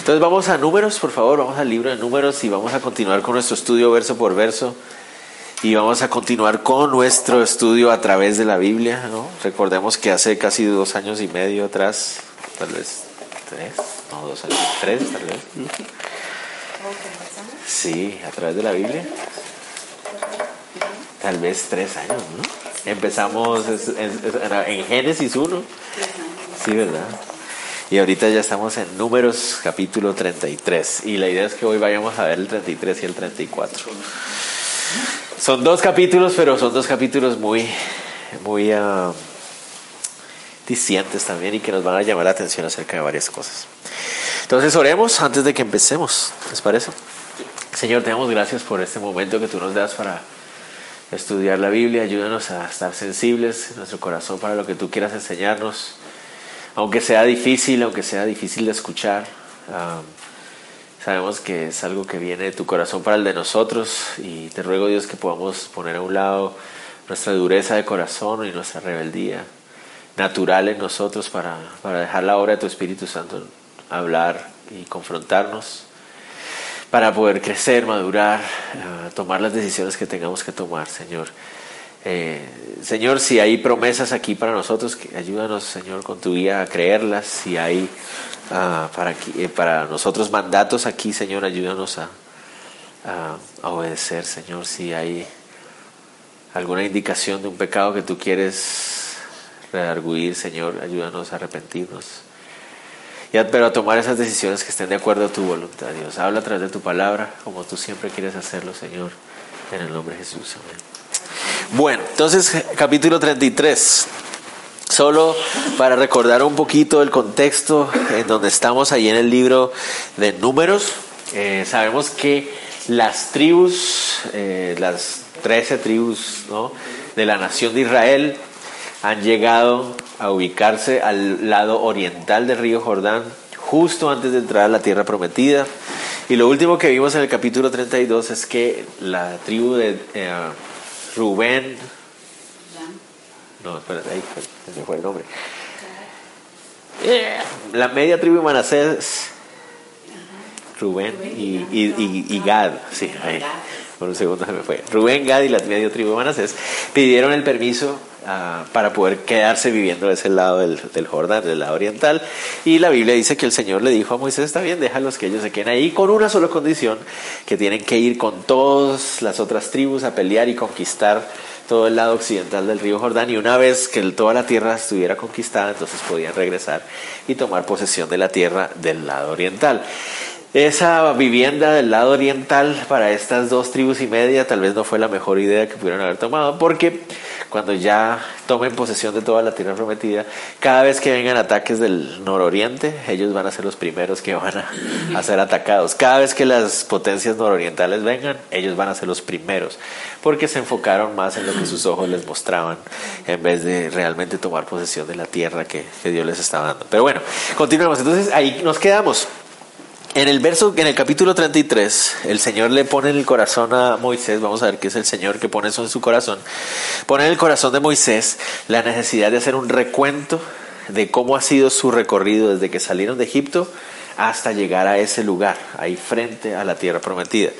Entonces vamos a números, por favor, vamos al libro de números y vamos a continuar con nuestro estudio verso por verso. Y vamos a continuar con nuestro estudio a través de la Biblia. ¿no? Recordemos que hace casi dos años y medio atrás, tal vez tres, no, dos años, tres tal vez. Sí, a través de la Biblia. Tal vez tres años, ¿no? Empezamos en Génesis 1. Sí, ¿verdad? Y ahorita ya estamos en números capítulo 33. Y la idea es que hoy vayamos a ver el 33 y el 34. Son dos capítulos, pero son dos capítulos muy, muy uh, también y que nos van a llamar la atención acerca de varias cosas. Entonces oremos antes de que empecemos, ¿les parece? Señor, te damos gracias por este momento que tú nos das para estudiar la Biblia. Ayúdanos a estar sensibles en nuestro corazón para lo que tú quieras enseñarnos aunque sea difícil, aunque sea difícil de escuchar, sabemos que es algo que viene de tu corazón para el de nosotros y te ruego Dios que podamos poner a un lado nuestra dureza de corazón y nuestra rebeldía natural en nosotros para, para dejar la obra de tu Espíritu Santo hablar y confrontarnos, para poder crecer, madurar, ah, tomar las decisiones que tengamos que tomar, Señor. Eh, Señor, si hay promesas aquí para nosotros, ayúdanos, Señor, con tu guía a creerlas. Si hay ah, para, eh, para nosotros mandatos aquí, Señor, ayúdanos a, obedecer, Señor. Si hay alguna indicación de un pecado que tú quieres redarguir, Señor, ayúdanos a arrepentirnos. Pero a tomar esas decisiones que estén de acuerdo a tu voluntad, Dios. Habla a través de tu palabra, como tú siempre quieres hacerlo, Señor. En el nombre de Jesús. Amén. Bueno, entonces capítulo 33. Solo para recordar un poquito el contexto en donde estamos ahí en el libro de números, eh, sabemos que las tribus, eh, las 13 tribus de la nación de Israel han llegado a ubicarse al lado oriental del río Jordán, justo antes de entrar a la tierra prometida. Y lo último que vimos en el capítulo 32 es que la tribu de... Eh, Rubén. No, espérate, ahí se fue el nombre. La media tribu de Manasés, Rubén y, y, y, Gad, sí, ahí, por un segundo se me fue. Rubén, Gad y la media tribu de Manasés pidieron el permiso Ah, para poder quedarse viviendo de ese lado del, del, Jordán, del lado oriental. Y la Biblia dice que el Señor le dijo a Moisés, está bien, déjalos que ellos se queden ahí con una sola condición, que tienen que ir con todas las otras tribus a pelear y conquistar todo el lado occidental del río Jordán y una vez que toda la tierra estuviera conquistada, entonces podían regresar y tomar posesión de la tierra del lado oriental. Esa vivienda del lado oriental para estas dos tribus y media tal vez no fue la mejor idea que pudieron haber tomado porque cuando ya tomen posesión de toda la tierra prometida, cada vez que vengan ataques del nororiente, ellos van a ser los primeros que van a, ser atacados. Cada vez que las potencias nororientales vengan, ellos van a ser los primeros, porque se enfocaron más en lo que sus ojos les mostraban, en vez de realmente tomar posesión de la tierra que, Dios les estaba dando. Pero bueno, continuemos. Entonces ahí nos quedamos. En el verso, en el capítulo 33, el Señor le pone en el corazón a Moisés, vamos a ver qué es el Señor que pone eso en su corazón, pone en el corazón de Moisés la necesidad de hacer un recuento de cómo ha sido su recorrido desde que salieron de Egipto hasta llegar a ese lugar, ahí frente a la tierra prometida.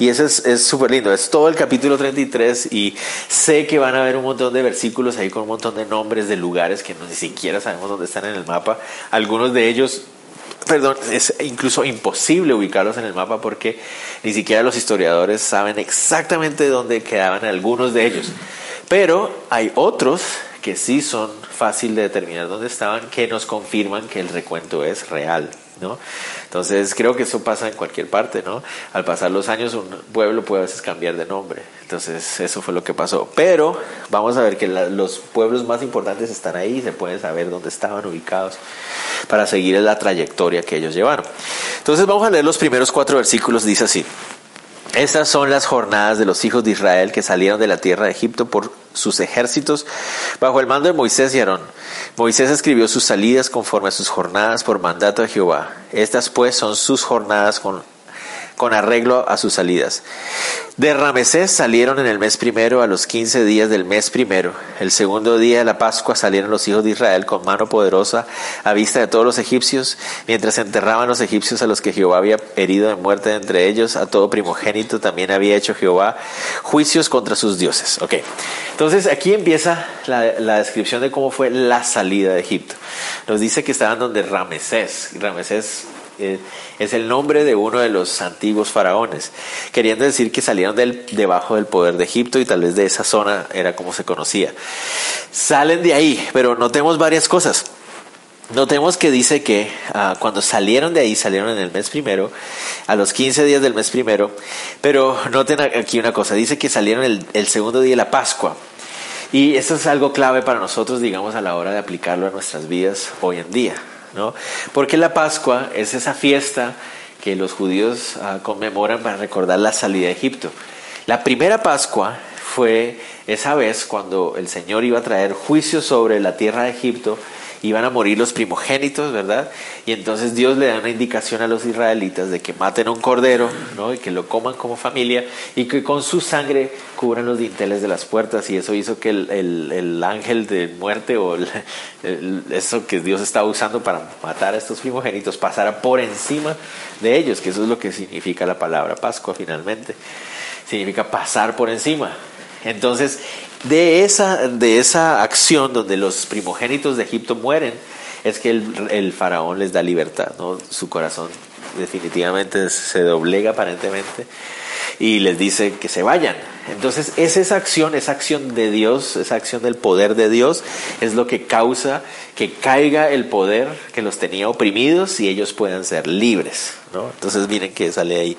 Y eso es súper lindo, es todo el capítulo 33 y sé que van a haber un montón de versículos ahí con un montón de nombres de lugares que ni siquiera sabemos dónde están en el mapa. Algunos de ellos perdón, es incluso imposible ubicarlos en el mapa porque ni siquiera los historiadores saben exactamente dónde quedaban algunos de ellos. Pero hay otros que sí son fácil de determinar dónde estaban, que nos confirman que el recuento es real. ¿no? Entonces creo que eso pasa en cualquier parte, ¿no? Al pasar los años un pueblo puede a veces cambiar de nombre. Entonces eso fue lo que pasó. Pero vamos a ver que los pueblos más importantes están ahí, se puede saber dónde estaban ubicados para seguir la trayectoria que ellos llevaron. Entonces vamos a leer los primeros cuatro versículos, dice así. Estas son las jornadas de los hijos de Israel que salieron de la tierra de Egipto por sus ejércitos bajo el mando de Moisés y Aarón. Moisés escribió sus salidas conforme a sus jornadas por mandato de Jehová. Estas pues son sus jornadas con con arreglo a sus salidas. De Ramesés salieron en el mes primero a los quince días del mes primero. El segundo día de la Pascua salieron los hijos de Israel con mano poderosa a vista de todos los egipcios, mientras enterraban los egipcios a los que Jehová había herido de muerte entre ellos, a todo primogénito también había hecho Jehová juicios contra sus dioses. Ok, entonces aquí empieza la, descripción de cómo fue la salida de Egipto. Nos dice que estaban donde Ramesés. Ramesés eh, es el nombre de uno de los antiguos faraones, queriendo decir que salieron del, debajo del poder de Egipto y tal vez de esa zona era como se conocía. Salen de ahí, pero notemos varias cosas. Notemos que dice que ah, cuando salieron de ahí, salieron en el mes primero, a los 15 días del mes primero, pero noten aquí una cosa, dice que salieron el, el segundo día de la Pascua. Y esto es algo clave para nosotros, digamos, a la hora de aplicarlo a nuestras vidas hoy en día. Porque la Pascua es esa fiesta que los judíos ah, conmemoran para recordar la salida de Egipto. La primera Pascua fue esa vez cuando el Señor iba a traer juicio sobre la tierra de Egipto iban a morir los primogénitos, ¿verdad? Y entonces Dios le da una indicación a los israelitas de que maten a un cordero, ¿no? Y que lo coman como familia y que con su sangre cubran los dinteles de las puertas. Y eso hizo que el, ángel de muerte o eso que Dios estaba usando para matar a estos primogénitos pasara por encima de ellos, que eso es lo que significa la palabra Pascua finalmente. Significa pasar por encima. Entonces, de esa, de esa acción donde los primogénitos de Egipto mueren, es que el, faraón les da libertad, ¿no? Su corazón definitivamente se doblega aparentemente y les dice que se vayan. Entonces es esa acción, esa acción de Dios, esa acción del poder de Dios, es lo que causa que caiga el poder que los tenía oprimidos y ellos puedan ser libres. ¿no? Entonces miren que sale ahí.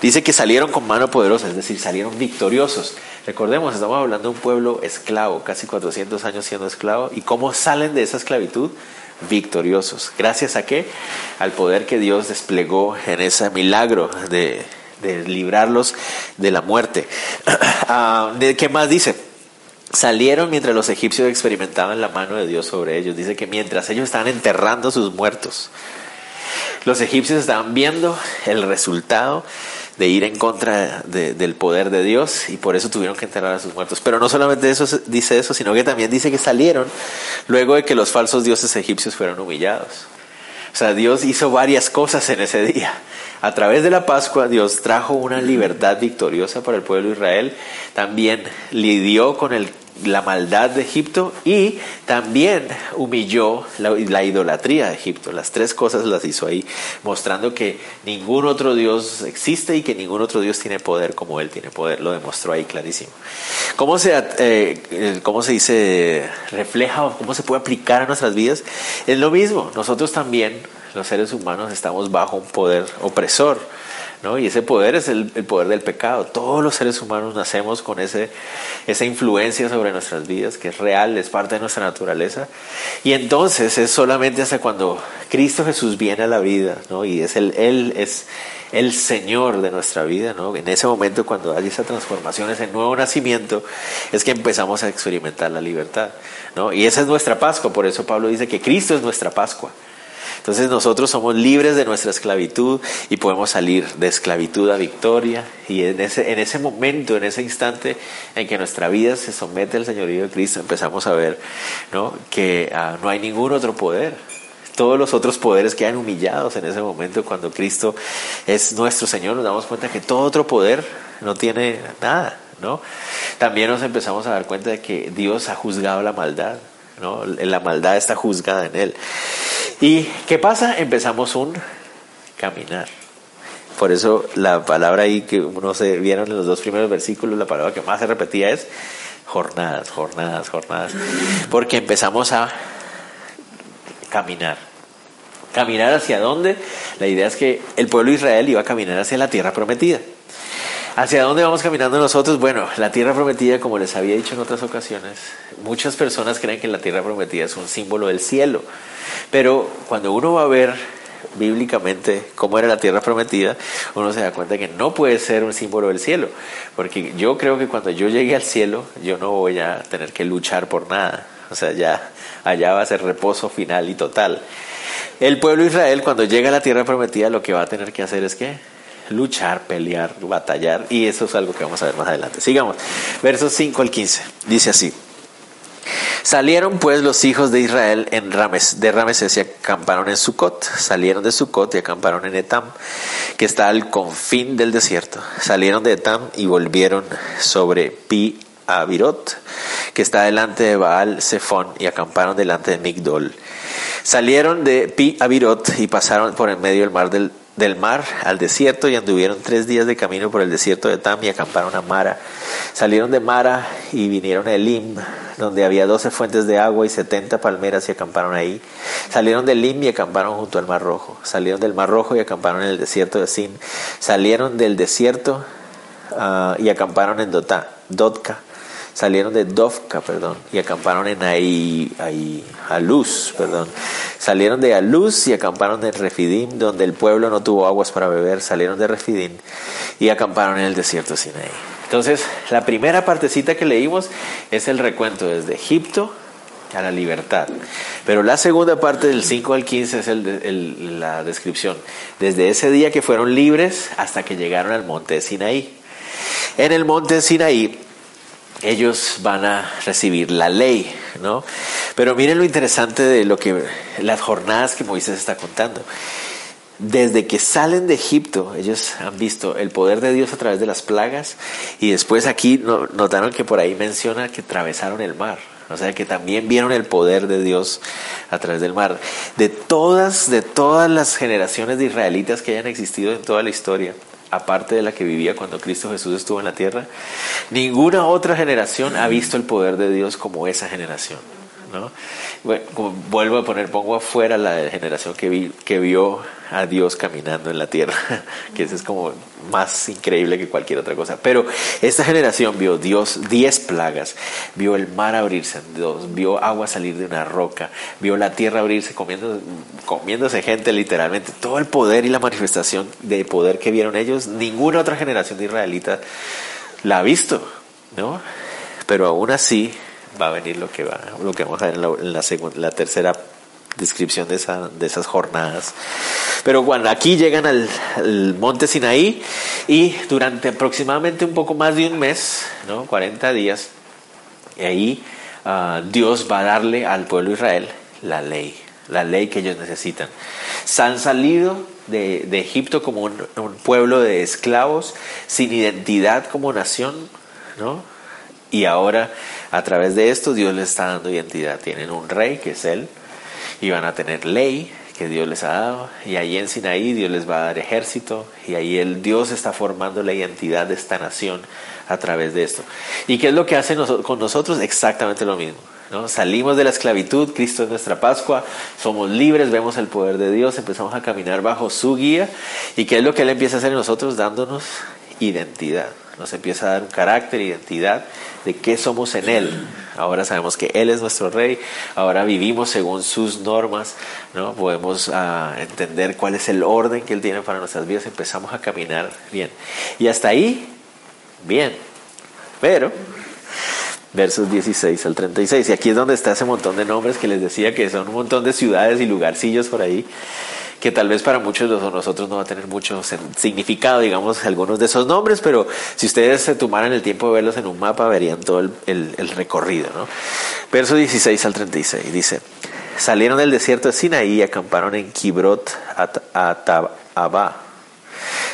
Dice que salieron con mano poderosa, es decir, salieron victoriosos. Recordemos, estamos hablando de un pueblo esclavo, casi 400 años siendo esclavo, y cómo salen de esa esclavitud victoriosos. ¿Gracias a qué? Al poder que Dios desplegó en ese milagro de, librarlos de la muerte. Ah, ¿Qué más dice? Salieron mientras los egipcios experimentaban la mano de Dios sobre ellos. Dice que mientras ellos estaban enterrando a sus muertos, los egipcios estaban viendo el resultado de ir en contra del poder de Dios y por eso tuvieron que enterrar a sus muertos. Pero no solamente eso dice eso, sino que también dice que salieron luego de que los falsos dioses egipcios fueron humillados. O sea, Dios hizo varias cosas en ese día. A través de la Pascua, Dios trajo una libertad victoriosa para el pueblo de Israel. También lidió con la maldad de Egipto y también humilló la, idolatría de Egipto. Las tres cosas las hizo ahí, mostrando que ningún otro Dios existe y que ningún otro Dios tiene poder como Él tiene poder. Lo demostró ahí clarísimo. ¿Cómo se, eh, cómo se dice, refleja o cómo se puede aplicar a nuestras vidas? Es lo mismo. Nosotros también, los seres humanos, estamos bajo un poder opresor y ese poder es el, poder del pecado. Todos los seres humanos nacemos con ese, esa influencia sobre nuestras vidas, que es real, es parte de nuestra naturaleza. Y entonces es solamente hasta cuando Cristo Jesús viene a la vida, ¿no? Y es el, Él es el Señor de nuestra vida, ¿no? En ese momento cuando hay esa transformación, ese nuevo nacimiento, es que empezamos a experimentar la libertad, ¿no? Y esa es nuestra Pascua, por eso Pablo dice que Cristo es nuestra Pascua. Entonces nosotros somos libres de nuestra esclavitud y podemos salir de esclavitud a victoria. Y en ese, en ese momento, en ese instante en que nuestra vida se somete al señorío de Cristo, empezamos a ver ¿no? que ah, no hay ningún otro poder. Todos los otros poderes quedan humillados en ese momento cuando Cristo es nuestro Señor. Nos damos cuenta que todo otro poder no tiene nada. ¿no? También nos empezamos a dar cuenta de que Dios ha juzgado la maldad. ¿No? La maldad está juzgada en Él. ¿Y qué pasa? Empezamos un caminar. Por eso la palabra ahí que uno se vieron en los dos primeros versículos, la palabra que más se repetía es jornadas, jornadas, jornadas. Porque empezamos a caminar. ¿Caminar hacia dónde? La idea es que el pueblo de Israel iba a caminar hacia la tierra prometida. ¿Hacia dónde vamos caminando nosotros? Bueno, la tierra prometida, como les había dicho en otras ocasiones, muchas personas creen que la tierra prometida es un símbolo del cielo. Pero cuando uno va a ver bíblicamente cómo era la tierra prometida, uno se da cuenta que no puede ser un símbolo del cielo. Porque yo creo que cuando yo llegue al cielo, yo no voy a tener que luchar por nada. O sea, ya allá va a ser reposo final y total. El pueblo de Israel, cuando llega a la tierra prometida, lo que va a tener que hacer es que luchar, pelear, batallar, y eso es algo que vamos a ver más adelante. Sigamos, versos 5 al 15, dice así. Salieron pues los hijos de Israel en Rames, de Rameses y acamparon en Sucot. Salieron de Sucot y acamparon en Etam, que está al confín del desierto. Salieron de Etam y volvieron sobre Pi Abirot, que está delante de Baal Zephon, y acamparon delante de Migdol. Salieron de Pi Abirot y pasaron por el medio del mar del, del mar al desierto y anduvieron tres días de camino por el desierto de Etam y acamparon a Mara. Salieron de Mara y vinieron a Elim, donde había doce fuentes de agua y setenta palmeras y acamparon ahí. Salieron de Elim y acamparon junto al Mar Rojo. Salieron del Mar Rojo y acamparon en el desierto de Sin. Salieron del desierto ah, y acamparon en Dotka. Salieron de Dovka, perdón, y acamparon en ahí, ahí, Aluz, perdón. Salieron de Aluz y acamparon en Refidim, donde el pueblo no tuvo aguas para beber. Salieron de Refidim y acamparon en el desierto de Sinaí. Entonces, la primera partecita que leímos es el recuento desde Egipto a la libertad. Pero la segunda parte del 5 al 15 es la descripción. Desde ese día que fueron libres hasta que llegaron al monte de Sinaí. En el monte de Sinaí ellos van a recibir la ley, ¿no? Pero miren lo interesante de lo que las jornadas que Moisés está contando desde que salen de Egipto, ellos han visto el poder de Dios a través de las plagas y después aquí notaron que por ahí menciona que atravesaron el mar. O sea que también vieron el poder de Dios a través del mar. De todas, de todas las generaciones de israelitas que hayan existido en toda la historia, aparte de la que vivía cuando Cristo Jesús estuvo en la tierra, ninguna otra generación ha visto el poder de Dios como esa generación. Vuelvo a poner, pongo afuera la generación que, vi, que vio a Dios caminando en la tierra, que eso es como más increíble que cualquier otra cosa. Pero esta generación vio Dios diez plagas, vio el mar abrirse vio agua salir de una roca, vio la tierra abrirse comiendo, comiéndose gente literalmente. Todo el poder y la manifestación de poder que vieron ellos, ninguna otra generación de israelitas la ha visto, ¿no? Pero aún así va a venir lo que va, lo que vamos a ver en la, en la, segunda, la tercera descripción de, esa, de esas jornadas. Pero bueno, aquí llegan al, monte Sinaí y durante aproximadamente un poco más de un mes, ¿no? 40 días, y ahí uh, Dios va a darle al pueblo de Israel la ley, la ley que ellos necesitan. Se han salido de, de Egipto como un, un, pueblo de esclavos, sin identidad como nación, ¿no? Y ahora, a través de esto, Dios les está dando identidad. Tienen un rey, que es Él, y van a tener ley que Dios les ha dado y ahí en Sinaí Dios les va a dar ejército y ahí el Dios está formando la identidad de esta nación a través de esto. ¿Y qué es lo que hace con nosotros? Exactamente lo mismo. ¿no? Salimos de la esclavitud, Cristo es nuestra Pascua, somos libres, vemos el poder de Dios, empezamos a caminar bajo su guía y qué es lo que Él empieza a hacer en nosotros dándonos identidad nos empieza a dar un carácter, identidad de qué somos en Él. Ahora sabemos que Él es nuestro Rey, ahora vivimos según sus normas, ¿no? podemos uh, entender cuál es el orden que Él tiene para nuestras vidas, empezamos a caminar bien. Y hasta ahí, bien. Pero, versos 16 al 36, y aquí es donde está ese montón de nombres que les decía que son un montón de ciudades y lugarcillos por ahí que tal vez para muchos de nosotros no va a tener mucho significado, digamos, algunos de esos nombres, pero si ustedes se tomaran el tiempo de verlos en un mapa, verían todo el, el, recorrido. ¿no? Verso 16 al 36 dice, salieron del desierto de Sinaí y acamparon en Kibrot Atabá.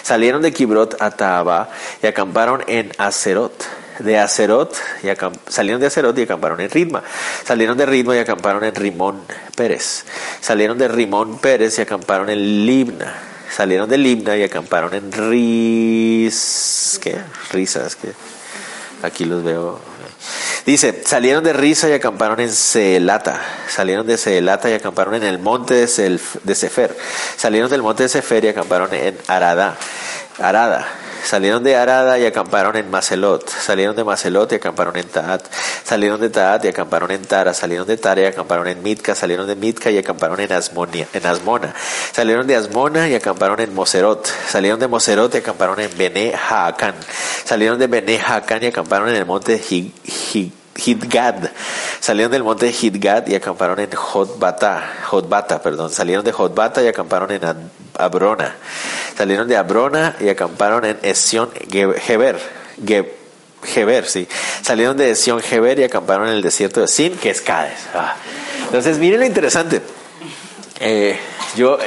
Salieron de Kibrot Atabá y acamparon en Acerot de Acerot y salieron de Acerot y acamparon en Ritma. Salieron de Ritma y acamparon en Rimón Pérez. Salieron de Rimón Pérez y acamparon en Libna. Salieron de Libna y acamparon en Ris... ¿Qué? Risas, que aquí los veo. Dice, salieron de Risa y acamparon en Celata. Salieron de Celata y acamparon en el monte de, de Sefer. Salieron del monte de Sefer y acamparon en Arada. Arada. Salieron de Arada y acamparon en Macelot. Salieron de Macelot y acamparon en Taat. Salieron de Taat y acamparon en Tara. Salieron de Tara y acamparon en Mitka. Salieron de Mitka y acamparon en, Asmona. Salieron de Asmona y acamparon en Moserot. Salieron de Moserot y acamparon en Bene. Salieron de Bene Haacán y acamparon en el monte Hidgad. Salieron del monte de Hidgad y acamparon en Jotbata, Jotbata, perdón. Salieron de Jotbata y acamparon en Abrona. salieron de Abrona y acamparon en Esión Geber. Geber, sí. Salieron de Esión Geber y acamparon en el desierto de Sin, que es Cádiz. Ah. Entonces, miren lo interesante. Eh, yo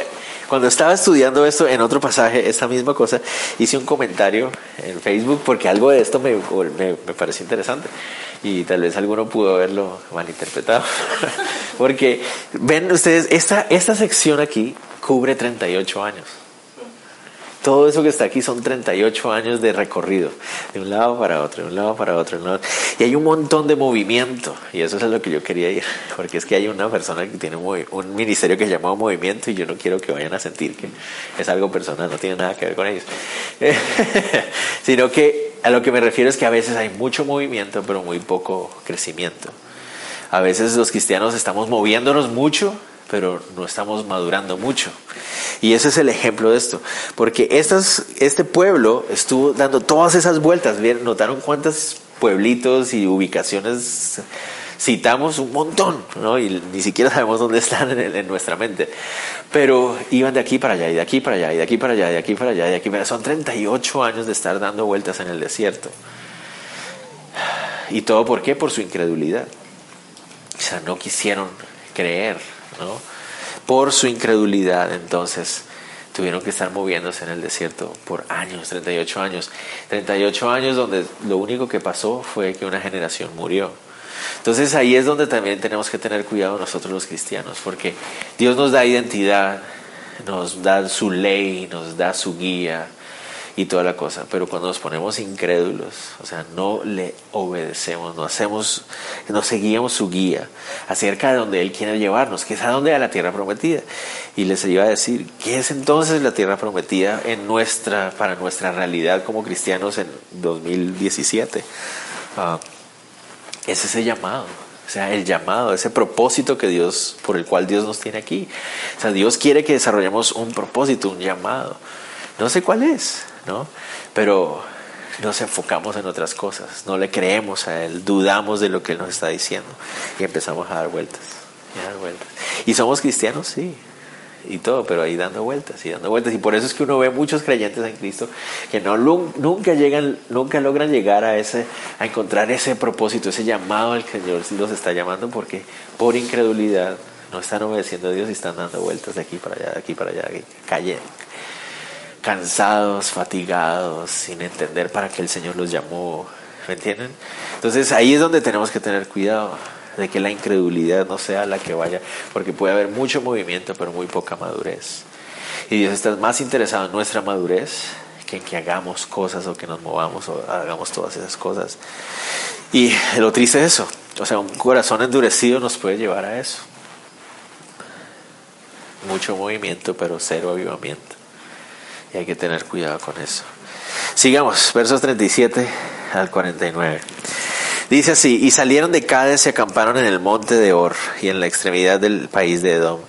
cuando estaba estudiando esto en otro pasaje, esta misma cosa, hice un comentario en Facebook porque algo de esto me, me, pareció interesante y tal vez alguno pudo haberlo malinterpretado. porque ven ustedes, esta, esta sección aquí cubre 38 años. Todo eso que está aquí son 38 años de recorrido, de un lado para otro, de un lado para otro, Y hay un montón de movimiento, y eso es a lo que yo quería ir, porque es que hay una persona que tiene un ministerio que se llama movimiento y yo no quiero que vayan a sentir que es algo personal, no tiene nada que ver con ellos. Sino que a lo que me refiero es que a veces hay mucho movimiento, pero muy poco crecimiento. A veces los cristianos estamos moviéndonos mucho, pero no estamos madurando mucho. Y ese es el ejemplo de esto, porque estas, este pueblo estuvo dando todas esas vueltas, ¿notaron cuántos pueblitos y ubicaciones citamos un montón, ¿no? Y ni siquiera sabemos dónde están en, nuestra mente. Pero iban de aquí para allá, y de aquí para allá, y de aquí para allá, y de aquí para allá, y de aquí para allá. Son 38 años de estar dando vueltas en el desierto. ¿Y todo por qué? Por su incredulidad. O sea, no quisieron creer, ¿no? Por su incredulidad, entonces, tuvieron que estar moviéndose en el desierto por años, 38 años. 38 años donde lo único que pasó fue que una generación murió. Entonces ahí es donde también tenemos que tener cuidado nosotros los cristianos, porque Dios nos da identidad, nos da su ley, nos da su guía, y toda la cosa. Pero cuando nos ponemos incrédulos, o sea, no le obedecemos, no hacemos, no seguimos su guía acerca de donde Él quiere llevarnos, que es a donde a la tierra prometida. Y les iba a decir, ¿qué es entonces la tierra prometida en nuestra, para nuestra realidad como cristianos en 2017? Ah, es ese llamado. O sea, el llamado, ese propósito que Dios, por el cual Dios nos tiene aquí. O sea, Dios quiere que desarrollemos un propósito, un llamado. No sé cuál es, ¿no? Pero nos enfocamos en otras cosas, no le creemos a Él, dudamos de lo que Él nos está diciendo y empezamos a dar vueltas, y dar vueltas. ¿Y somos cristianos? Sí, y todo, pero ahí dando vueltas y dando vueltas. Y por eso es que uno ve muchos creyentes en Cristo que no, nunca llegan, nunca logran llegar a ese, a encontrar ese propósito, ese llamado al que Señor los está llamando, porque por incredulidad no están obedeciendo a Dios y están dando vueltas de aquí para allá, de aquí para allá, cayendo cansados, fatigados, sin entender para qué el Señor los llamó. ¿Me entienden? Entonces ahí es donde tenemos que tener cuidado de que la incredulidad no sea la que vaya, porque puede haber mucho movimiento, pero muy poca madurez. Y Dios está más interesado en nuestra madurez que en que hagamos cosas o que nos movamos o hagamos todas esas cosas. Y lo triste es eso. O sea, un corazón endurecido nos puede llevar a eso. Mucho movimiento, pero cero avivamiento hay que tener cuidado con eso. Sigamos, versos 37 al 49. Dice así, y salieron de Cádiz y acamparon en el monte de Or y en la extremidad del país de Edom.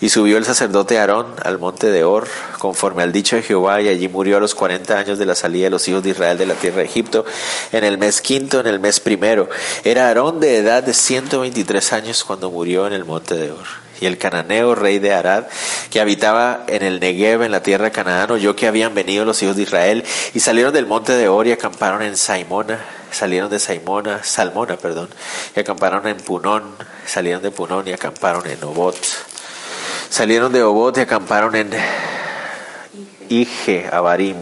Y subió el sacerdote Aarón al monte de Or, conforme al dicho de Jehová, y allí murió a los cuarenta años de la salida de los hijos de Israel de la tierra de Egipto, en el mes quinto, en el mes primero. Era Aarón de edad de ciento veintitrés años cuando murió en el monte de Or y el cananeo, rey de Arad, que habitaba en el Negev, en la tierra de Canaán, oyó que habían venido los hijos de Israel y salieron del monte de Or y acamparon en Saimona, salieron de Saimona, Salmona, perdón, y acamparon en Punón, salieron de Punón y acamparon en Obot. Salieron de Obot y acamparon en Ije, Abarim,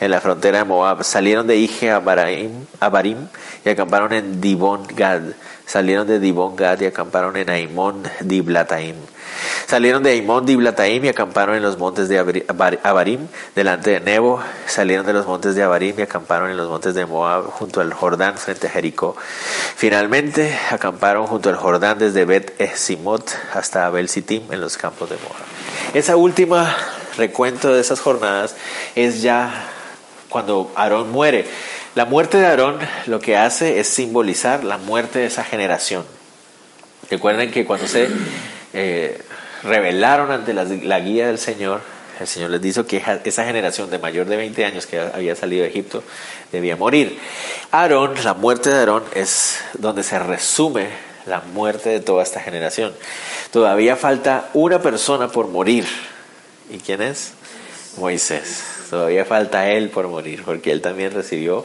en la frontera de Moab. Salieron de Ije, Abarim, Abarim y acamparon en Dibon Gad Salieron de Dibon Gad y acamparon en Aimón Diblataim. Salieron de Aimón Diblataim y acamparon en los montes de Abarim, delante de Nebo. Salieron de los montes de Abarim y acamparon en los montes de Moab, junto al Jordán, frente a Jericó. Finalmente, acamparon junto al Jordán desde Bet Esimot hasta Abel Sitim, en los campos de Moab. Esa última recuento de esas jornadas es ya cuando Aarón muere. La muerte de Aarón lo que hace es simbolizar la muerte de esa generación. Recuerden que cuando se eh, rebelaron ante la, guía del Señor, el Señor les dijo que esa generación de mayor de 20 años que había salido de Egipto debía morir. Aarón, la muerte de Aarón es donde se resume la muerte de toda esta generación. Todavía falta una persona por morir. ¿Y quién es? Moisés. Todavía falta él por morir, porque él también recibió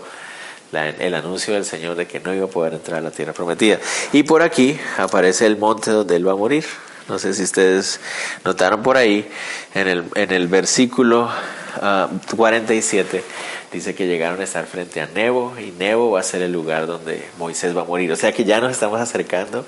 el anuncio del Señor de que no iba a poder entrar a la tierra prometida. Y por aquí aparece el monte donde él va a morir. No sé si ustedes notaron por ahí, en el, en el versículo 47, ah, dice que llegaron a estar frente a Nebo y Nebo va a ser el lugar donde Moisés va a morir. O sea que ya nos estamos acercando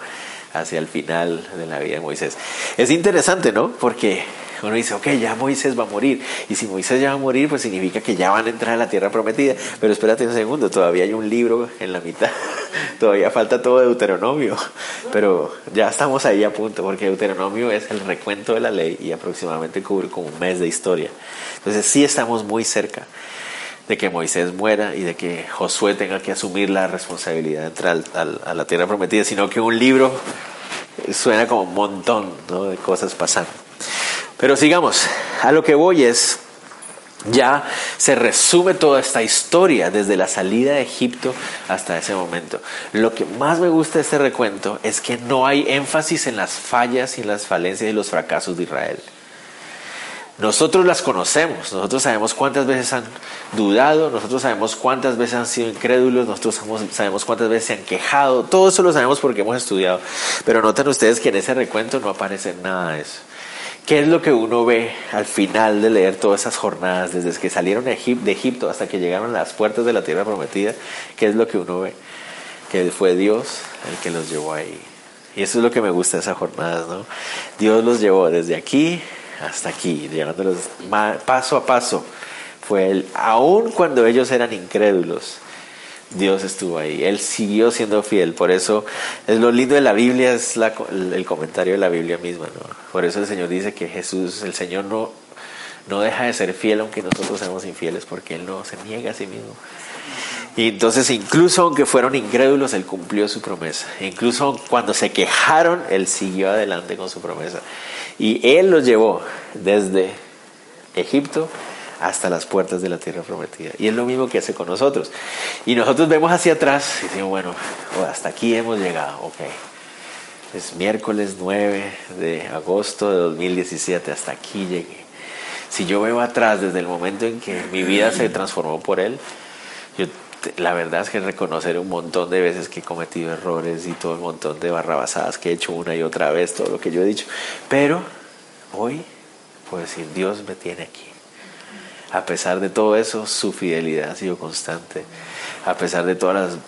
hacia el final de la vida de Moisés. Es interesante, ¿no? Porque uno dice, ok, ya Moisés va a morir. Y si Moisés ya va a morir, pues significa que ya van a entrar a la tierra prometida. Pero espérate un segundo, todavía hay un libro en la mitad. todavía falta todo Deuteronomio. Pero ya estamos ahí a punto, porque Deuteronomio es el recuento de la ley y aproximadamente cubre como un mes de historia. Entonces sí estamos muy cerca de que Moisés muera y de que Josué tenga que asumir la responsabilidad de entrar a la tierra prometida, sino que un libro suena como un montón de cosas pasando. Pero sigamos, a lo que voy es, ya se resume toda esta historia desde la salida de Egipto hasta ese momento. Lo que más me gusta de este recuento es que no hay énfasis en las fallas y las falencias y los fracasos de Israel. Nosotros las conocemos, nosotros sabemos cuántas veces han dudado, nosotros sabemos cuántas veces han sido incrédulos, nosotros sabemos cuántas veces se han quejado, todo eso lo sabemos porque hemos estudiado. Pero noten ustedes que en ese recuento no aparece nada de eso. ¿Qué es lo que uno ve al final de leer todas esas jornadas, desde que salieron de Egipto hasta que llegaron a las puertas de la tierra prometida? ¿Qué es lo que uno ve? Que fue Dios el que los llevó ahí. Y eso es lo que me gusta de esas jornadas, ¿no? Dios los llevó desde aquí hasta aquí, llevándolos paso a paso. Fue él, aun cuando ellos eran incrédulos, Dios estuvo ahí, Él siguió siendo fiel, por eso es lo lindo de la Biblia, es el comentario de la Biblia misma, ¿no? Por eso el Señor dice que Jesús, el Señor no, no deja de ser fiel aunque nosotros seamos infieles, porque Él no se niega a sí mismo. Y entonces incluso aunque fueron incrédulos, Él cumplió su promesa. Incluso cuando se quejaron, Él siguió adelante con su promesa. Y Él los llevó desde Egipto hasta las puertas de la tierra prometida. Y es lo mismo que hace con nosotros. Y nosotros vemos hacia atrás y decimos, bueno, hasta aquí hemos llegado, ok. Es miércoles 9 de agosto de 2017, hasta aquí llegué. Si yo veo atrás desde el momento en que mi vida se transformó por Él, yo, la verdad es que reconocer un montón de veces que he cometido errores y todo el montón de barrabasadas que he hecho una y otra vez, todo lo que yo he dicho. Pero hoy puedo decir, Dios me tiene aquí a pesar de todo eso, su fidelidad ha sido constante. A pesar de todas las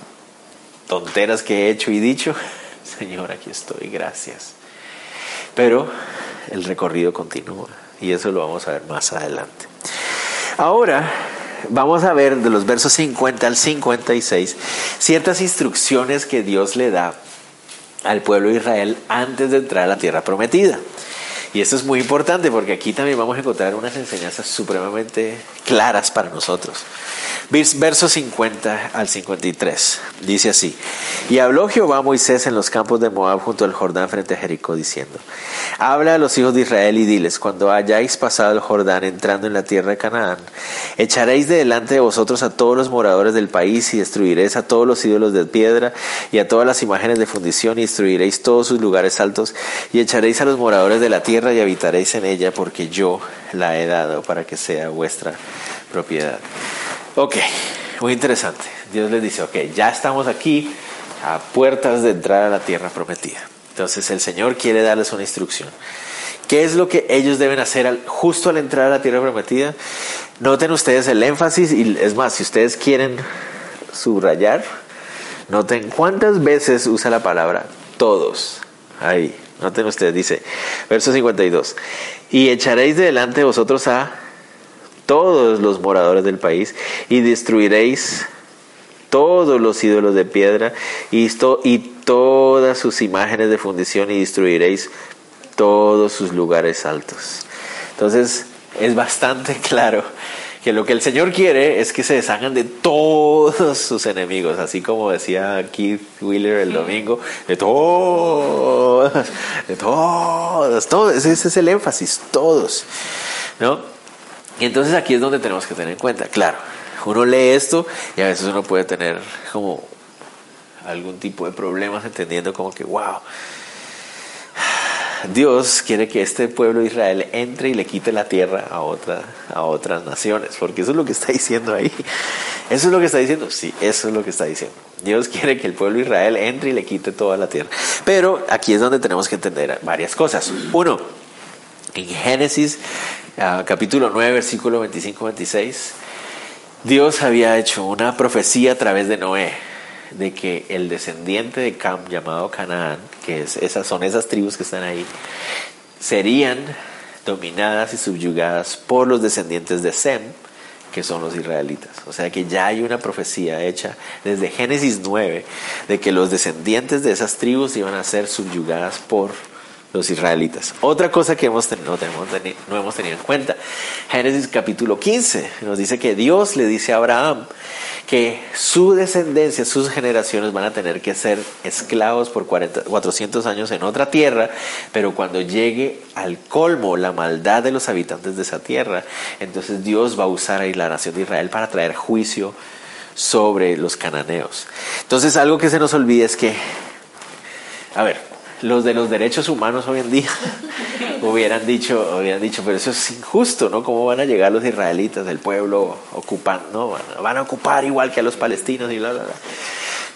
tonteras que he hecho y dicho, Señor, aquí estoy, gracias. Pero el recorrido continúa y eso lo vamos a ver más adelante. Ahora vamos a ver de los versos 50 al 56 ciertas instrucciones que Dios le da al pueblo de Israel antes de entrar a la tierra prometida. Y esto es muy importante porque aquí también vamos a encontrar unas enseñanzas supremamente claras para nosotros. Verso 50 al 53. Dice así. Y habló Jehová a Moisés en los campos de Moab junto al Jordán frente a Jericó diciendo. Habla a los hijos de Israel y diles, cuando hayáis pasado el Jordán entrando en la tierra de Canaán, echaréis de delante de vosotros a todos los moradores del país y destruiréis a todos los ídolos de piedra y a todas las imágenes de fundición y destruiréis todos sus lugares altos y echaréis a los moradores de la tierra y habitaréis en ella porque yo la he dado para que sea vuestra propiedad. Ok, muy interesante. Dios les dice, ok, ya estamos aquí a puertas de entrar a la tierra prometida. Entonces el Señor quiere darles una instrucción. ¿Qué es lo que ellos deben hacer justo al entrar a la tierra prometida? Noten ustedes el énfasis y es más, si ustedes quieren subrayar, noten cuántas veces usa la palabra todos. Ahí, noten ustedes, dice, verso 52, y echaréis delante de vosotros a todos los moradores del país y destruiréis todos los ídolos de piedra y, y todas sus imágenes de fundición y destruiréis todos sus lugares altos. Entonces es bastante claro que lo que el Señor quiere es que se deshagan de todos sus enemigos, así como decía Keith Wheeler el domingo, de todos, de todos, todos, ese es el énfasis, todos, ¿no? Y entonces aquí es donde tenemos que tener en cuenta, claro, uno lee esto y a veces uno puede tener como algún tipo de problemas entendiendo como que, wow, Dios quiere que este pueblo de Israel entre y le quite la tierra a, a otras naciones, porque eso es lo que está diciendo ahí. ¿Eso es lo que está diciendo? Sí, eso es lo que está diciendo. Dios quiere que el pueblo de Israel entre y le quite toda la tierra. Pero aquí es donde tenemos que entender varias cosas. Uno, en Génesis ah, capítulo 9, versículo 25-26, Dios había hecho una profecía a través de Noé de que el descendiente de Cam llamado Canaán, que es, esas son esas tribus que están ahí, serían dominadas y subyugadas por los descendientes de Sem, que son los israelitas. O sea que ya hay una profecía hecha desde Génesis 9 de que los descendientes de esas tribus iban a ser subyugadas por los israelitas. Otra cosa que hemos no, tenemos, no hemos tenido en cuenta, Génesis capítulo 15 nos dice que Dios le dice a Abraham que su descendencia, sus generaciones van a tener que ser esclavos por 40, 400 años en otra tierra, pero cuando llegue al colmo la maldad de los habitantes de esa tierra, entonces Dios va a usar ahí la nación de Israel para traer juicio sobre los cananeos. Entonces algo que se nos olvida es que, a ver, los de los derechos humanos hoy en día hubieran dicho, hubieran dicho, pero eso es injusto, ¿no? ¿Cómo van a llegar los israelitas del pueblo ocupando, ¿no? Van, a ocupar igual que a los palestinos y bla, bla, bla.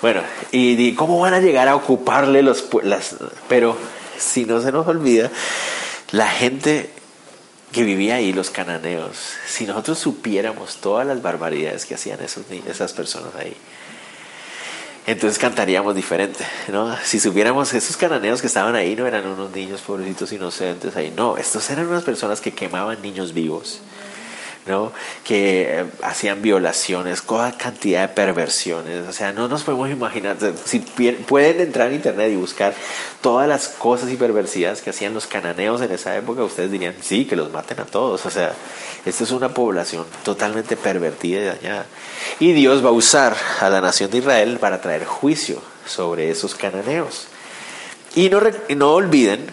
Bueno, y, cómo van a llegar a ocuparle los... Las, pero si no se nos olvida, la gente que vivía ahí, los cananeos, si nosotros supiéramos todas las barbaridades que hacían esos, esas personas ahí, entonces cantaríamos diferente, ¿no? Si supiéramos esos cananeos que estaban ahí no eran unos niños pobrecitos inocentes ahí, no, estos eran unas personas que quemaban niños vivos ¿no? que eh, hacían violaciones, toda cantidad de perversiones. O sea, no nos podemos imaginar. Si pueden entrar en internet y buscar todas las cosas y perversidades que hacían los cananeos en esa época, ustedes dirían, sí, que los maten a todos. O sea, esta es una población totalmente pervertida y dañada. Y Dios va a usar a la nación de Israel para traer juicio sobre esos cananeos. Y no, no olviden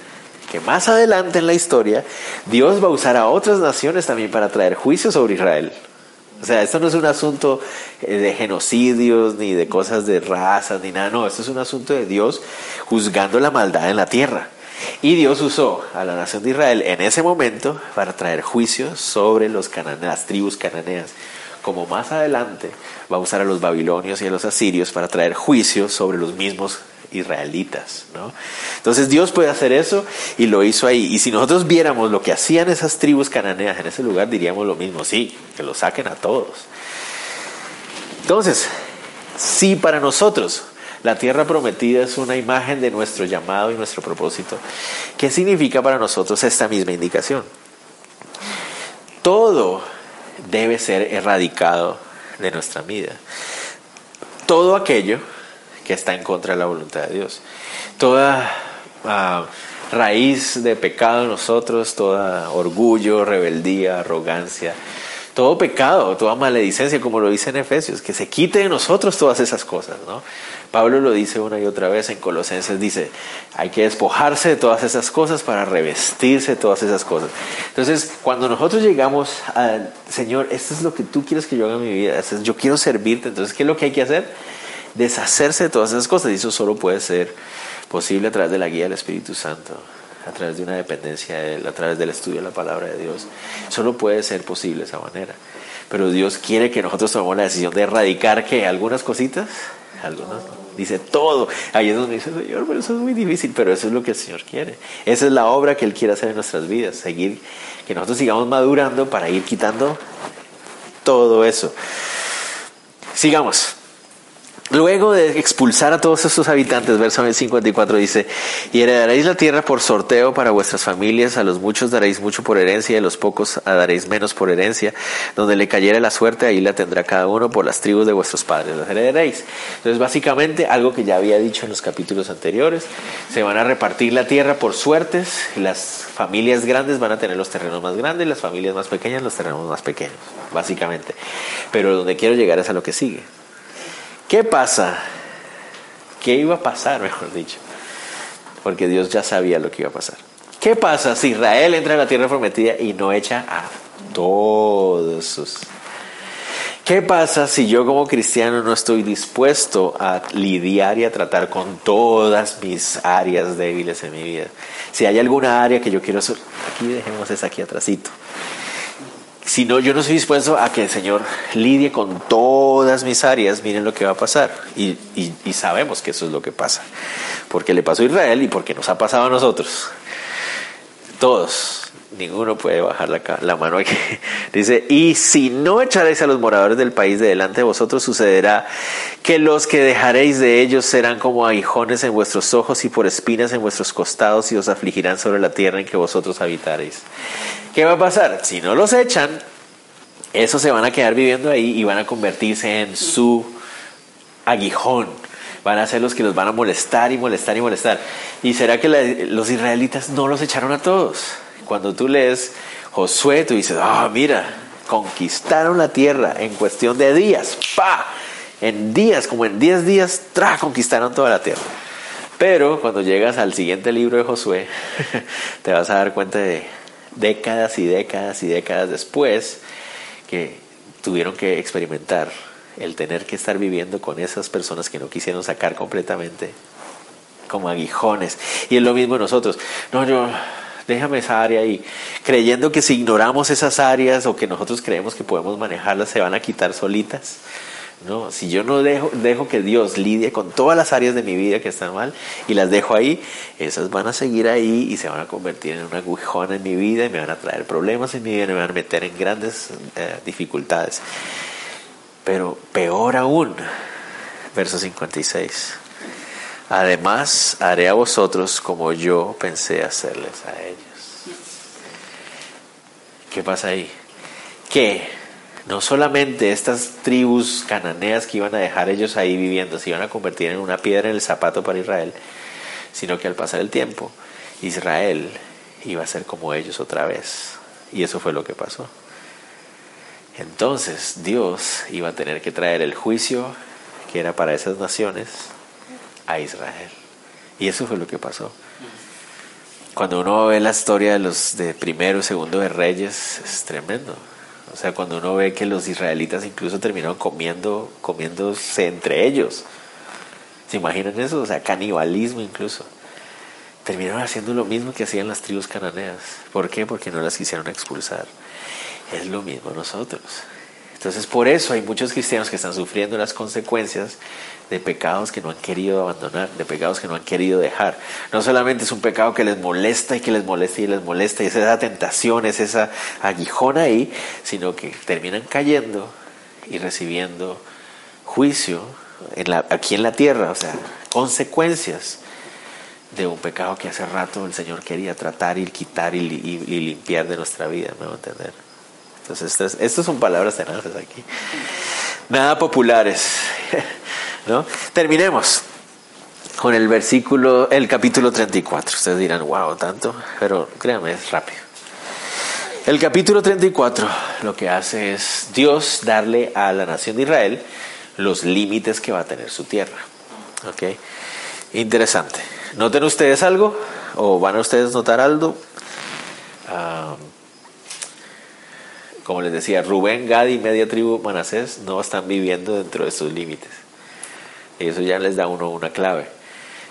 que más adelante en la historia Dios va a usar a otras naciones también para traer juicio sobre Israel. O sea, esto no es un asunto eh, de genocidios ni de cosas de razas ni nada, no, esto es un asunto de Dios juzgando la maldad en la tierra. Y Dios usó a la nación de Israel en ese momento para traer juicio sobre los las tribus cananeas. Como más adelante va a usar a los babilonios y a los asirios para traer juicio sobre los mismos israelitas, ¿no? Entonces Dios puede hacer eso y lo hizo ahí. Y si nosotros viéramos lo que hacían esas tribus cananeas en ese lugar, diríamos lo mismo, sí, que lo saquen a todos. Entonces, si para nosotros la tierra prometida es una imagen de nuestro llamado y nuestro propósito, ¿qué significa para nosotros esta misma indicación? Todo debe ser erradicado de nuestra vida. Todo aquello que está en contra de la voluntad de Dios. Toda ah, raíz de pecado en nosotros, toda orgullo, rebeldía, arrogancia, todo pecado, toda maledicencia, como lo dice en Efesios, que se quite de nosotros todas esas cosas, ¿no? Pablo lo dice una y otra vez en Colosenses, dice, hay que despojarse de todas esas cosas para revestirse de todas esas cosas. Entonces, cuando nosotros llegamos al Señor, esto es lo que tú quieres que yo haga en mi vida, yo quiero servirte, entonces, ¿qué es lo que hay que hacer? Deshacerse de todas esas cosas. Y eso solo puede ser posible a través de la guía del Espíritu Santo, a través de una dependencia de Él, a través del estudio de la palabra de Dios. Solo puede ser posible de esa manera. Pero Dios quiere que nosotros tomemos la decisión de erradicar que algunas cositas, algunas Dice todo. Ahí es donde dice, Señor, pero eso es muy difícil, pero eso es lo que el Señor quiere. Esa es la obra que Él quiere hacer en nuestras vidas, seguir, que nosotros sigamos madurando para ir quitando todo eso. Sigamos. Luego de expulsar a todos estos habitantes, verso 54 dice, y heredaréis la tierra por sorteo para vuestras familias, a los muchos daréis mucho por herencia y a los pocos daréis menos por herencia, donde le cayere la suerte, ahí la tendrá cada uno por las tribus de vuestros padres, las heredaréis. Entonces básicamente algo que ya había dicho en los capítulos anteriores, se van a repartir la tierra por suertes, las familias grandes van a tener los terrenos más grandes, las familias más pequeñas los terrenos más pequeños, básicamente. Pero donde quiero llegar es a lo que sigue. ¿Qué pasa? ¿Qué iba a pasar, mejor dicho? Porque Dios ya sabía lo que iba a pasar. ¿Qué pasa si Israel entra en la tierra prometida y no echa a todos sus... ¿Qué pasa si yo como cristiano no estoy dispuesto a lidiar y a tratar con todas mis áreas débiles en mi vida? Si hay alguna área que yo quiero aquí dejemos esa aquí atrásito. Si no, yo no estoy dispuesto a que el Señor lidie con todas mis áreas, miren lo que va a pasar. Y, y sabemos que eso es lo que pasa. Porque le pasó a Israel y porque nos ha pasado a nosotros. Todos ninguno puede bajar la, mano aquí. Dice, y si no echaréis a los moradores del país de delante de vosotros, sucederá que los que dejaréis de ellos serán como aguijones en vuestros ojos y por espinas en vuestros costados y os afligirán sobre la tierra en que vosotros habitaréis. ¿Qué va a pasar? Si no los echan, esos se van a quedar viviendo ahí y van a convertirse en su aguijón. Van a ser los que los van a molestar y molestar y molestar. ¿Y será que los israelitas no los echaron a todos? Cuando tú lees Josué, tú dices, ah, mira, conquistaron la tierra en cuestión de días. ¡Pa! En días, como en 10 días, ¡tra! conquistaron toda la tierra. Pero cuando llegas al siguiente libro de Josué, te vas a dar cuenta de décadas y décadas y décadas después que tuvieron que experimentar el tener que estar viviendo con esas personas que no quisieron sacar completamente como aguijones. Y es lo mismo nosotros. No, yo déjame esa área ahí, creyendo que si ignoramos esas áreas o que nosotros creemos que podemos manejarlas, se van a quitar solitas. No, si yo no dejo, que Dios lidie con todas las áreas de mi vida que están mal y las dejo ahí, esas van a seguir ahí y se van a convertir en una agujona en mi vida y me van a traer problemas en mi vida y me van a meter en grandes eh, dificultades. Pero peor aún, verso 56. Además, haré a vosotros como yo pensé hacerles a ellos. ¿Qué pasa ahí? Que no solamente estas tribus cananeas que iban a dejar ellos ahí viviendo se iban a convertir en una piedra en el zapato para Israel, sino que al pasar el tiempo, Israel iba a ser como ellos otra vez. Y eso fue lo que pasó. Entonces Dios iba a tener que traer el juicio que era para esas naciones a Israel. Y eso fue lo que pasó. Cuando uno ve la historia de los de primero segundo de reyes, es tremendo. O sea, cuando uno ve que los israelitas incluso terminaron comiendo, comiéndose entre ellos. ¿Se imaginan eso? O sea, canibalismo incluso. Terminaron haciendo lo mismo que hacían las tribus cananeas. ¿Por qué? Porque no las quisieron expulsar. Es lo mismo nosotros. Entonces, por eso hay muchos cristianos que están sufriendo las consecuencias de pecados que no han querido abandonar, de pecados que no han querido dejar. No solamente es un pecado que les molesta y que les molesta y les molesta, y es esa tentación, es esa aguijón ahí, sino que terminan cayendo y recibiendo juicio en la, aquí en la tierra, o sea, consecuencias de un pecado que hace rato el Señor quería tratar y quitar y, limpiar de nuestra vida, me va a entender. Entonces, estas, son palabras tenaces aquí. Nada populares. ¿no? Terminemos con el versículo, el capítulo 34. Ustedes dirán, wow, tanto, pero créanme, es rápido. El capítulo 34 lo que hace es Dios darle a la nación de Israel los límites que va a tener su tierra. ¿Ok? Interesante. ¿Noten ustedes algo? ¿O van a ustedes notar algo? Ah, como les decía, Rubén, Gad y media tribu Manasés no están viviendo dentro de sus límites. Eso ya les da uno una clave.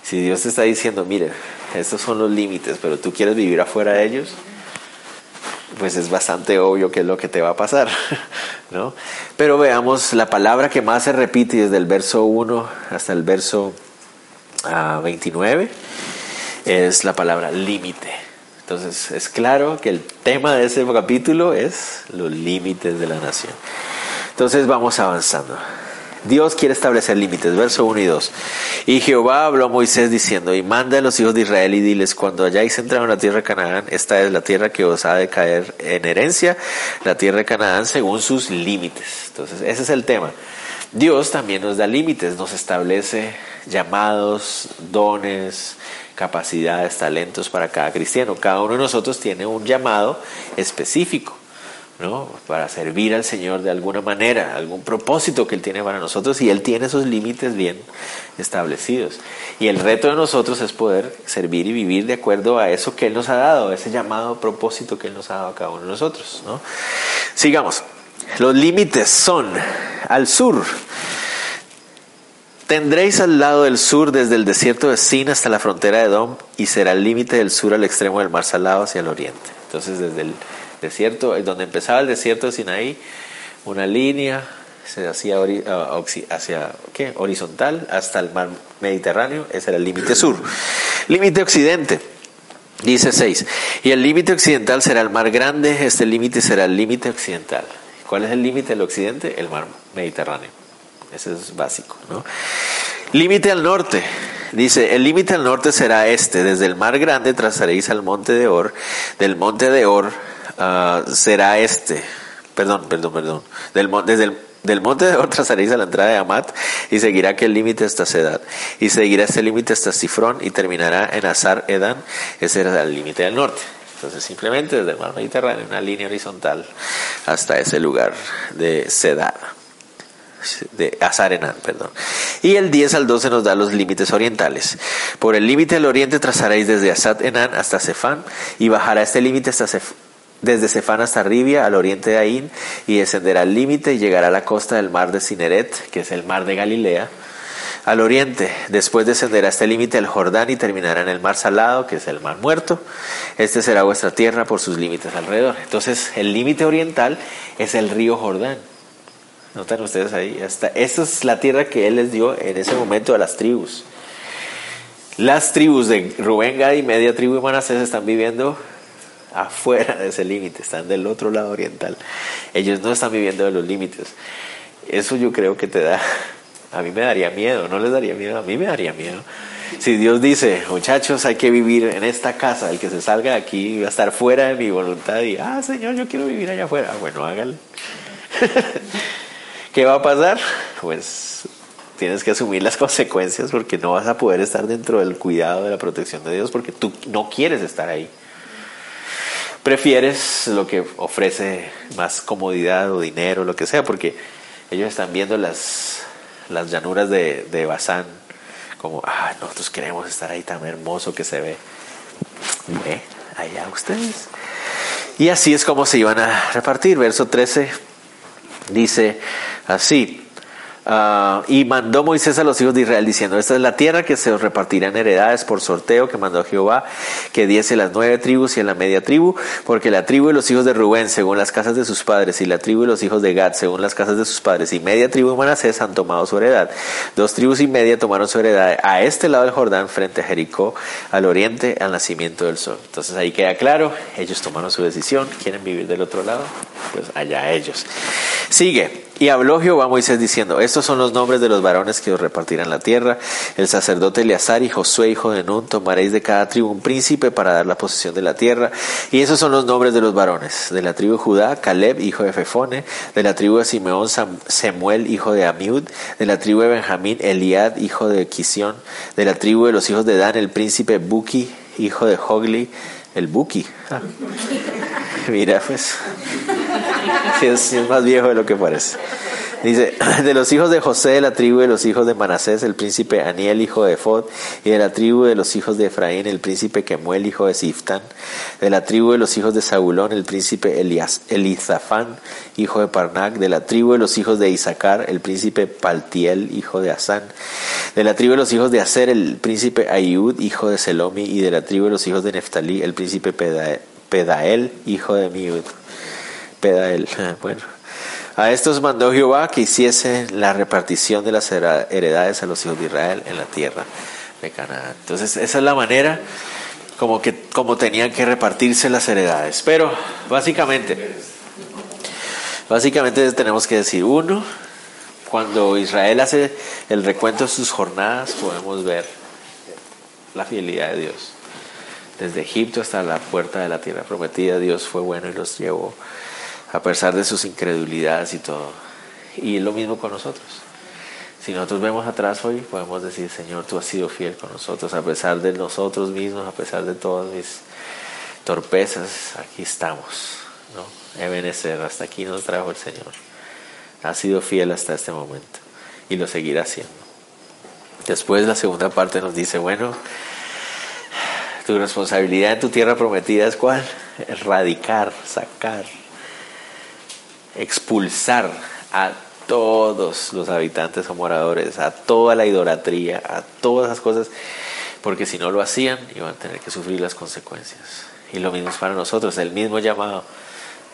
Si Dios te está diciendo, mire, estos son los límites, pero tú quieres vivir afuera de ellos, pues es bastante obvio qué es lo que te va a pasar, ¿no? Pero veamos la palabra que más se repite desde el verso 1 hasta el verso 29 ah, es la palabra límite. Entonces es claro que el tema de ese capítulo es los límites de la nación. Entonces vamos avanzando. Dios quiere establecer límites. Verso 1 y 2. Y Jehová habló a Moisés diciendo, y manda a los hijos de Israel y diles, cuando hayáis entrado en la tierra de Canaán, esta es la tierra que os ha de caer en herencia, la tierra de Canaán según sus límites. Entonces, ese es el tema. Dios también nos da límites, nos establece llamados, dones, capacidades, talentos para cada cristiano. Cada uno de nosotros tiene un llamado específico. ¿no? Para servir al Señor de alguna manera, algún propósito que Él tiene para nosotros y Él tiene esos límites bien establecidos. Y el reto de nosotros es poder servir y vivir de acuerdo a eso que Él nos ha dado, ese llamado propósito que Él nos ha dado a cada uno de nosotros, ¿no? Sigamos. Los límites son al sur. Tendréis al lado del sur desde el desierto de Sin hasta la frontera de Edom y será el límite del sur al extremo del mar Salado hacia el oriente. Entonces desde el desierto, donde empezaba el desierto de Sinaí, una línea se hacía hacia ¿qué? horizontal hasta el mar Mediterráneo, ese era el límite sur. Límite occidente, dice 6. Y el límite occidental será el mar grande, este límite será el límite occidental. ¿Cuál es el límite del occidente? El mar Mediterráneo. Ese es básico, ¿no? Límite al norte. Dice, el límite al norte será este, desde el mar grande trazaréis al monte de Or, del monte de Or ah, será este, perdón, perdón, perdón, del, desde el del monte de Or trazaréis a la entrada de Amat y seguirá aquel límite hasta Sedad. Y seguirá este límite hasta Sifrón y terminará en Azar Edan. Ese era el límite del norte. Entonces simplemente desde el mar Mediterráneo, una línea horizontal hasta ese lugar de Sedad. De Azar Enan, perdón. Y el 10 al 12 nos da los límites orientales. Por el límite del oriente trazaréis desde Azar Enan hasta Sefán y bajará este límite hasta Sefán desde Cefán hasta Ribia, al oriente de Ain, y descenderá al límite y llegará a la costa del mar de Cineret, que es el mar de Galilea. Al oriente, después descenderá este límite el Jordán y terminará en el mar salado, que es el mar muerto. Este será vuestra tierra por sus límites alrededor. Entonces, el límite oriental es el río Jordán. ¿Notan ustedes ahí? Esta es la tierra que él les dio en ese momento a las tribus. Las tribus de Rubén, Gad y media tribu de Manasés están viviendo afuera de ese límite, están del otro lado oriental. Ellos no están viviendo de los límites. Eso yo creo que te da, a mí me daría miedo, no les daría miedo, a mí me daría miedo. Si Dios dice, muchachos, hay que vivir en esta casa, el que se salga de aquí va a estar fuera de mi voluntad y, ah, Señor, yo quiero vivir allá afuera. Bueno, hágale. ¿Qué va a pasar? Pues tienes que asumir las consecuencias porque no vas a poder estar dentro del cuidado de la protección de Dios porque tú no quieres estar ahí prefieres lo que ofrece más comodidad o dinero, lo que sea, porque ellos están viendo las, las llanuras de, de Bazán como, ah, nosotros queremos estar ahí tan hermoso que se ve. Ve, allá ustedes. Y así es como se iban a repartir. Verso 13 dice así. Ah, y mandó Moisés a los hijos de Israel diciendo, esta es la tierra que se os repartirá en heredades por sorteo que mandó Jehová, que diese las nueve tribus y en la media tribu, porque la tribu de los hijos de Rubén según las casas de sus padres y la tribu de los hijos de Gad según las casas de sus padres y media tribu de Manasés han tomado su heredad. Dos tribus y media tomaron su heredad a este lado del Jordán frente a Jericó, al oriente, al nacimiento del sol. Entonces ahí queda claro, ellos tomaron su decisión, quieren vivir del otro lado, pues allá ellos. Sigue. Y habló Jehová a Moisés diciendo, estos son los nombres de los varones que os repartirán la tierra. El sacerdote Eleazar y Josué, hijo de Nun, tomaréis de cada tribu un príncipe para dar la posesión de la tierra. Y esos son los nombres de los varones. De la tribu de Judá, Caleb, hijo de Fefone. De la tribu de Simeón, Samuel, hijo de Amiud. De la tribu de Benjamín, Eliad, hijo de Quisión. De la tribu de los hijos de Dan, el príncipe Buki, hijo de Hogli, el Buki. Ah. Mira, pues es, más viejo de lo que parece. Dice, de los hijos de José, de la tribu de los hijos de Manasés, el príncipe Aniel, hijo de Fod, y de la tribu de los hijos de Efraín, el príncipe Kemuel, hijo de Siftán, de la tribu de los hijos de Zabulón, el príncipe Elias, Elizafán, hijo de Parnac, de la tribu de los hijos de Isaacar, el príncipe Paltiel, hijo de Asán, de la tribu de los hijos de Aser, el príncipe Ayud, hijo de Selomi, y de la tribu de los hijos de Neftalí, el príncipe Pedael, hijo de Miud. Pedael, bueno. A estos mandó Jehová que hiciese la repartición de las heredades a los hijos de Israel en la tierra de Canaán. Entonces, esa es la manera como que como tenían que repartirse las heredades. Pero básicamente básicamente tenemos que decir uno, cuando Israel hace el recuento de sus jornadas, podemos ver la fidelidad de Dios. Desde Egipto hasta la puerta de la tierra prometida, Dios fue bueno y los llevó a pesar de sus incredulidades y todo. Y lo mismo con nosotros. Si nosotros vemos atrás hoy, podemos decir, Señor, tú has sido fiel con nosotros, a pesar de nosotros mismos, a pesar de todas mis torpezas, aquí estamos. ¿no? Ebenezer, hasta aquí nos trajo el Señor. Ha sido fiel hasta este momento y lo seguirá haciendo. Después la segunda parte nos dice, bueno, tu responsabilidad en tu tierra prometida es cuál? Erradicar, sacar, expulsar a todos los habitantes o moradores, a toda la idolatría, a todas las cosas, porque si no lo hacían iban a tener que sufrir las consecuencias. Y lo mismo es para nosotros, el mismo llamado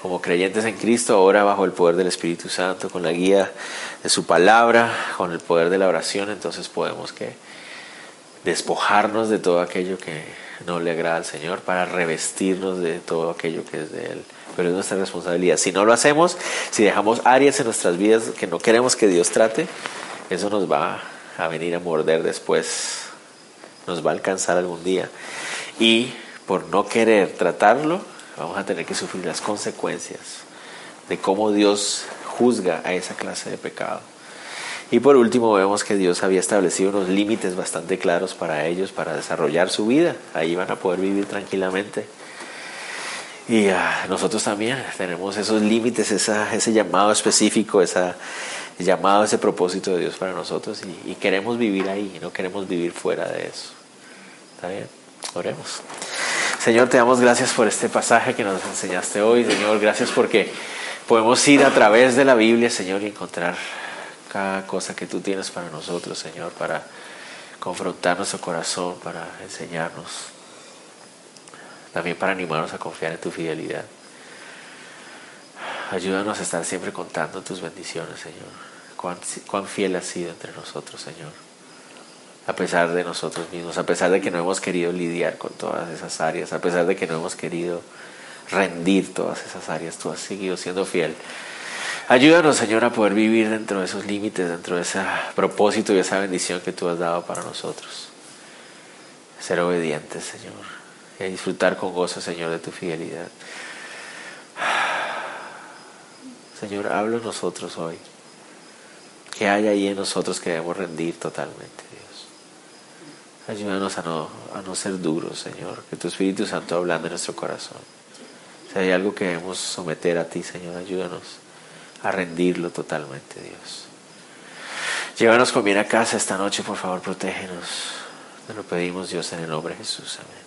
como creyentes en Cristo, ahora bajo el poder del Espíritu Santo, con la guía de su palabra, con el poder de la oración, entonces podemos que despojarnos de todo aquello que no le agrada al Señor para revestirnos de todo aquello que es de Él. Pero es nuestra responsabilidad. Si no lo hacemos, si dejamos áreas en nuestras vidas que no queremos que Dios trate, eso nos va a venir a morder después, nos va a alcanzar algún día. Y por no querer tratarlo, vamos a tener que sufrir las consecuencias de cómo Dios juzga a esa clase de pecado. Y por último vemos que Dios había establecido unos límites bastante claros para ellos para desarrollar su vida. Ahí van a poder vivir tranquilamente. Y ah, nosotros también tenemos esos límites, ese llamado específico, ese llamado, ese propósito de Dios para nosotros y queremos vivir ahí, no queremos vivir fuera de eso. ¿Está bien? Oremos. Señor, te damos gracias por este pasaje que nos enseñaste hoy. Señor, gracias porque podemos ir a través de la Biblia, Señor, y encontrar cada cosa que tú tienes para nosotros, Señor, para confrontar nuestro corazón, para enseñarnos, también para animarnos a confiar en tu fidelidad. Ayúdanos a estar siempre contando tus bendiciones, Señor. Cuán, cuán fiel has sido entre nosotros, Señor a pesar de nosotros mismos, a pesar de que no hemos querido lidiar con todas esas áreas, a pesar de que no hemos querido rendir todas esas áreas, tú has seguido siendo fiel. Ayúdanos, Señor, a poder vivir dentro de esos límites, dentro de ese propósito y esa bendición que tú has dado para nosotros. Ser obedientes, Señor, y disfrutar con gozo, Señor, de tu fidelidad. Señor, habla nosotros hoy. Que haya ahí en nosotros que debemos rendir totalmente. Ayúdanos a no, a no ser duros, Señor. Que tu Espíritu Santo hablando en nuestro corazón. Si hay algo que debemos someter a ti, Señor, ayúdanos a rendirlo totalmente, Dios. Llévanos con bien a casa esta noche, por favor, protégenos. Te lo pedimos, Dios, en el nombre de Jesús. Amén.